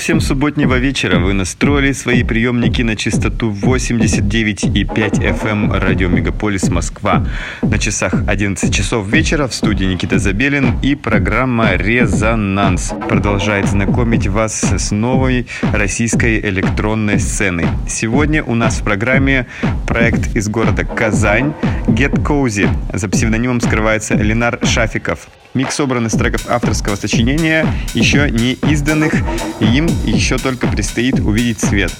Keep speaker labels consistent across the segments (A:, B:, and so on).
A: всем субботнего вечера. Вы настроили свои приемники на частоту 89,5 FM эм радио Мегаполис Москва. На часах 11 часов вечера в студии Никита Забелин и программа «Резонанс» продолжает знакомить вас с новой российской электронной сценой. Сегодня у нас в программе проект из города Казань «Get Cozy». За псевдонимом скрывается Ленар Шафиков. Микс собран из треков авторского сочинения, еще не изданных, и им еще только предстоит увидеть свет.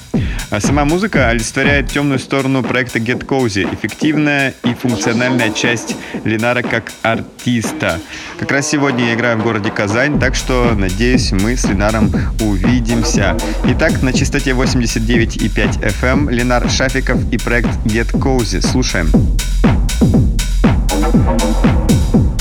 A: А сама музыка олицетворяет темную сторону проекта Get Cozy, эффективная и функциональная часть Ленара как артиста. Как раз сегодня я играю в городе Казань, так что, надеюсь, мы с Ленаром увидимся. Итак, на частоте 89,5 FM эм Ленар Шафиков и проект Get Cozy. Слушаем. Слушаем.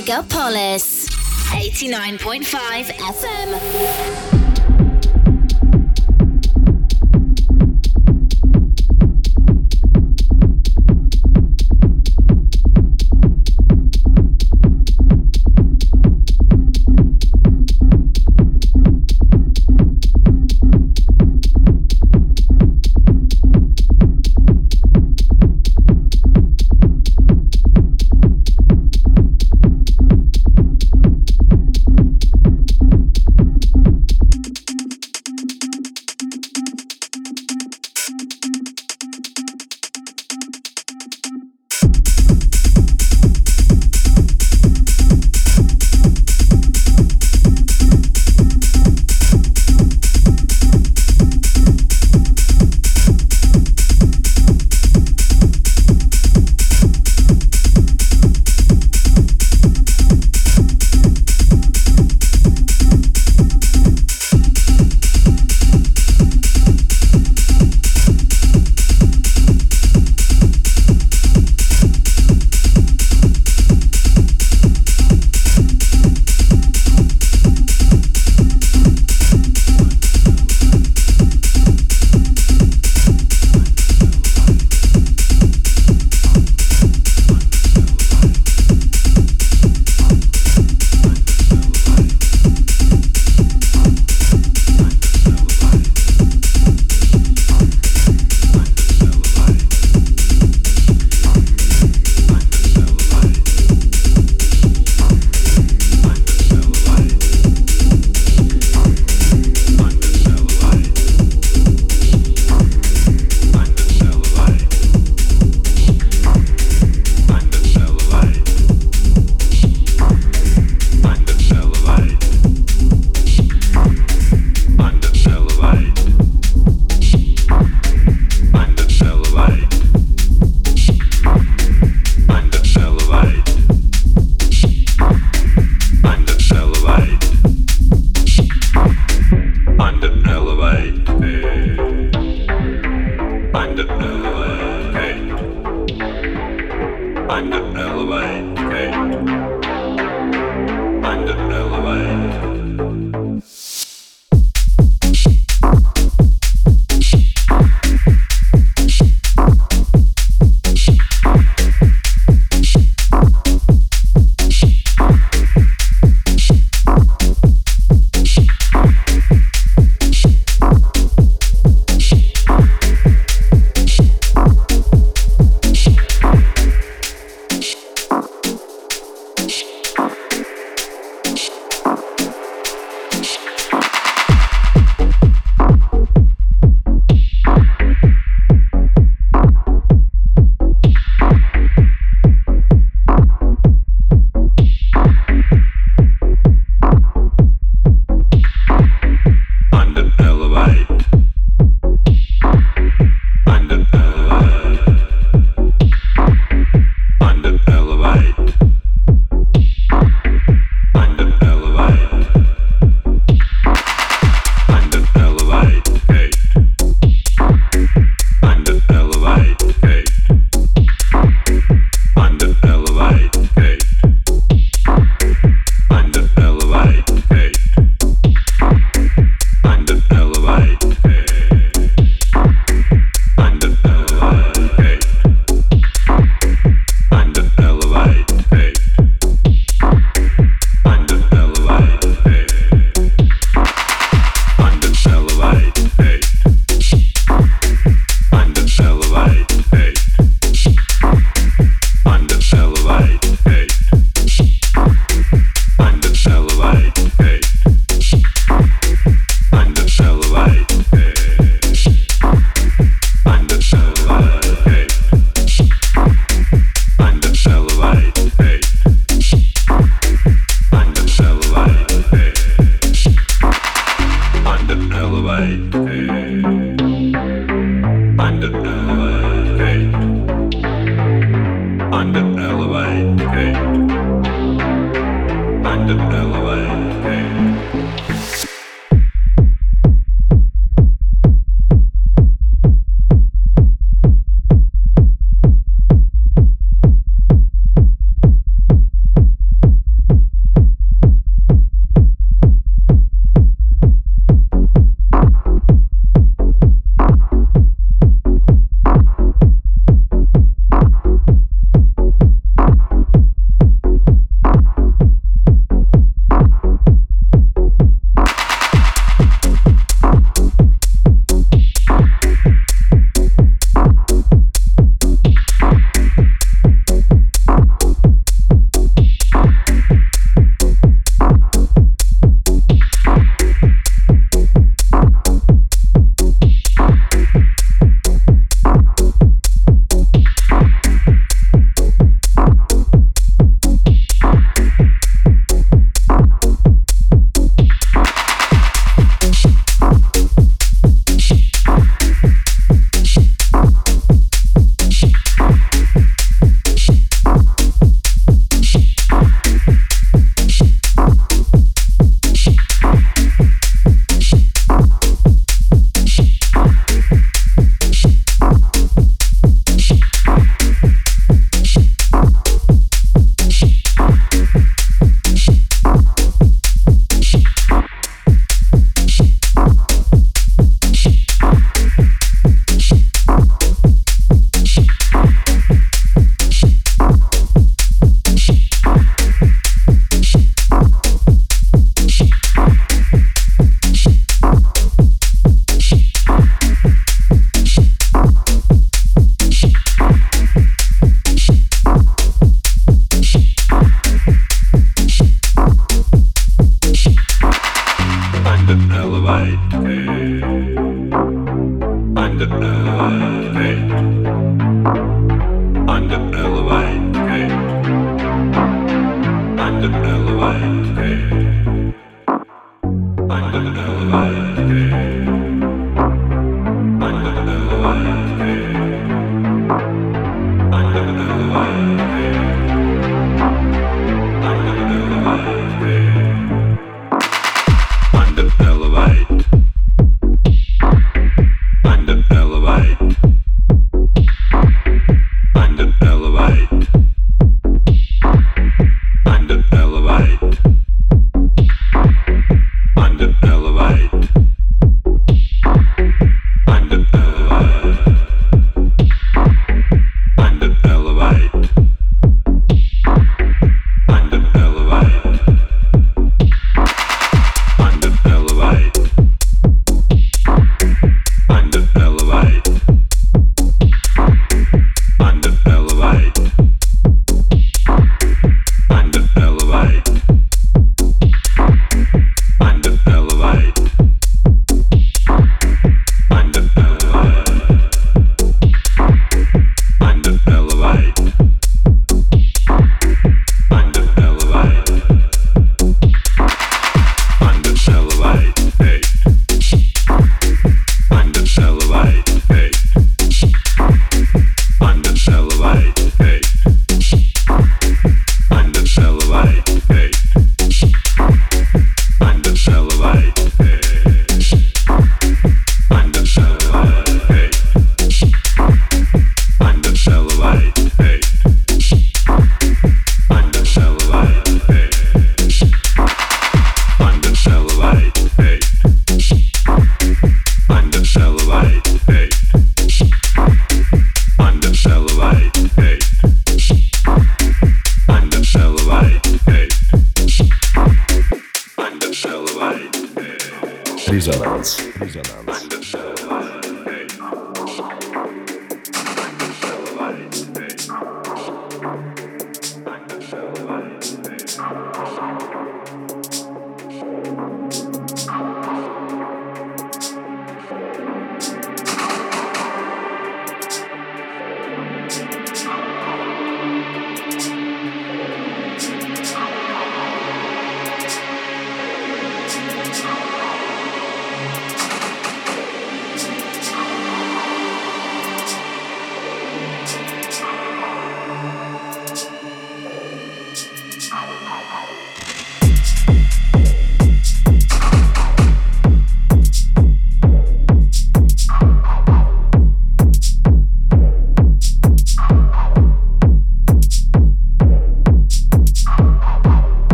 B: Megapolis 89.5 FM.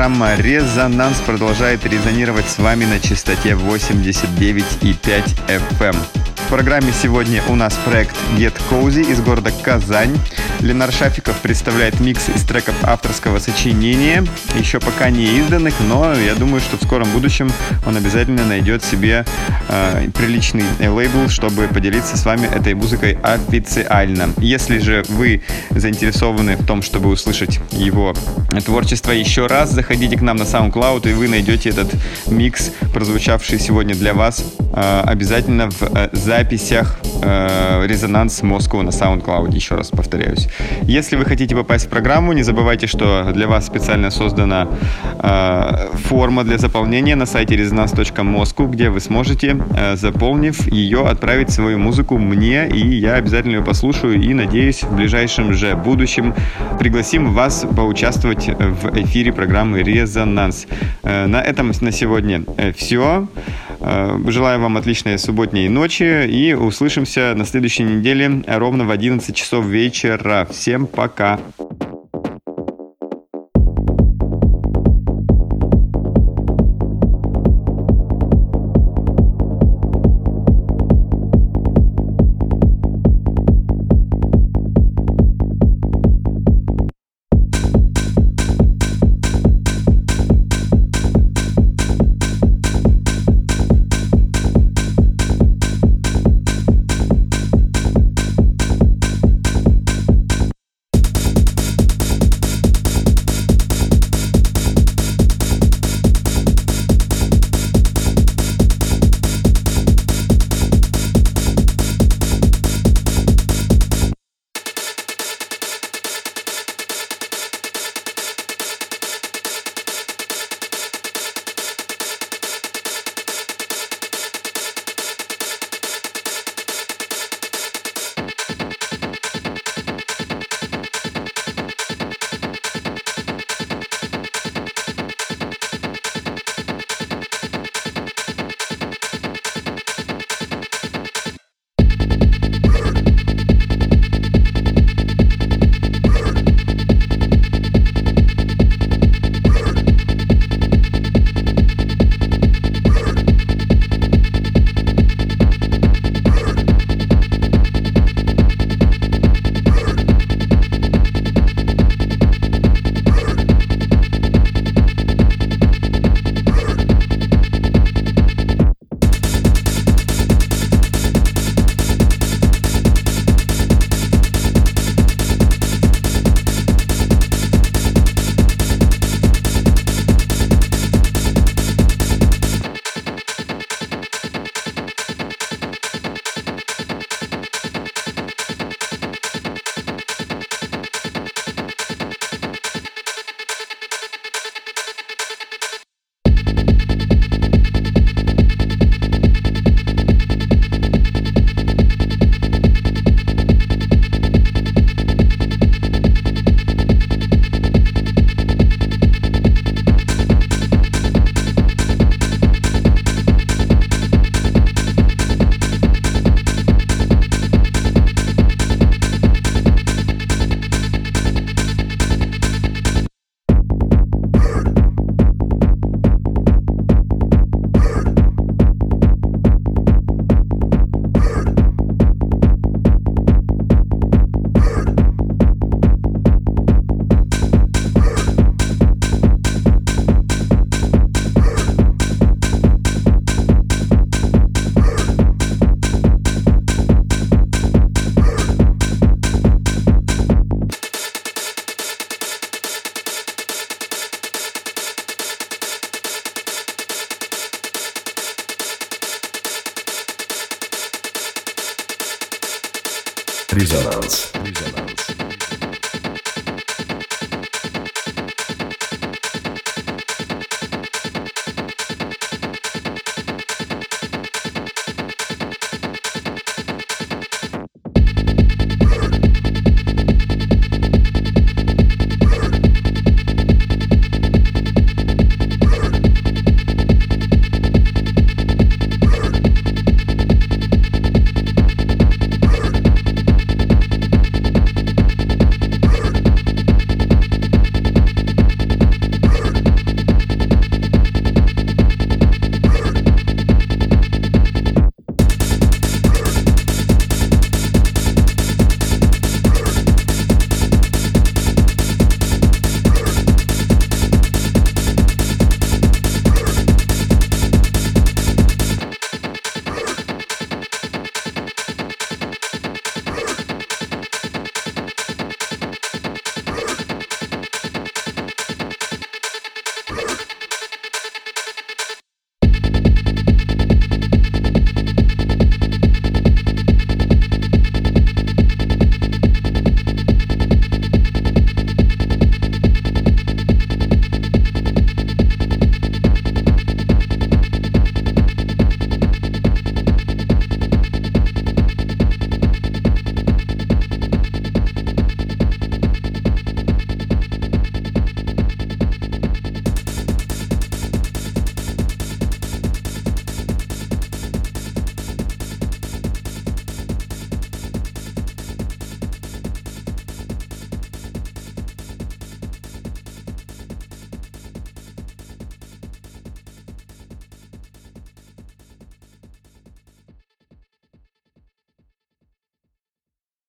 A: Программа «Резонанс» продолжает резонировать с вами на частоте 89,5 FM программе сегодня у нас проект Get Cozy из города Казань. Ленар Шафиков представляет микс из треков авторского сочинения, еще пока не изданных, но я думаю, что в скором будущем он обязательно найдет себе э, приличный лейбл, чтобы поделиться с вами этой музыкой официально. Если же вы заинтересованы в том, чтобы услышать его творчество еще раз, заходите к нам на SoundCloud, и вы найдете этот микс, прозвучавший сегодня для вас, э, обязательно в э, записях э, «Резонанс Москву» на SoundCloud, еще раз повторяюсь. Если вы хотите попасть в программу, не забывайте, что для вас специально создана э, форма для заполнения на сайте resonance.moscow, где вы сможете, э, заполнив ее, отправить свою музыку мне, и я обязательно ее послушаю, и, надеюсь, в ближайшем же будущем пригласим вас поучаствовать в эфире программы «Резонанс». Э, на этом на сегодня э, все. Э, желаю вам отличной субботней ночи и услышимся на следующей неделе ровно в 11 часов вечера. Всем пока!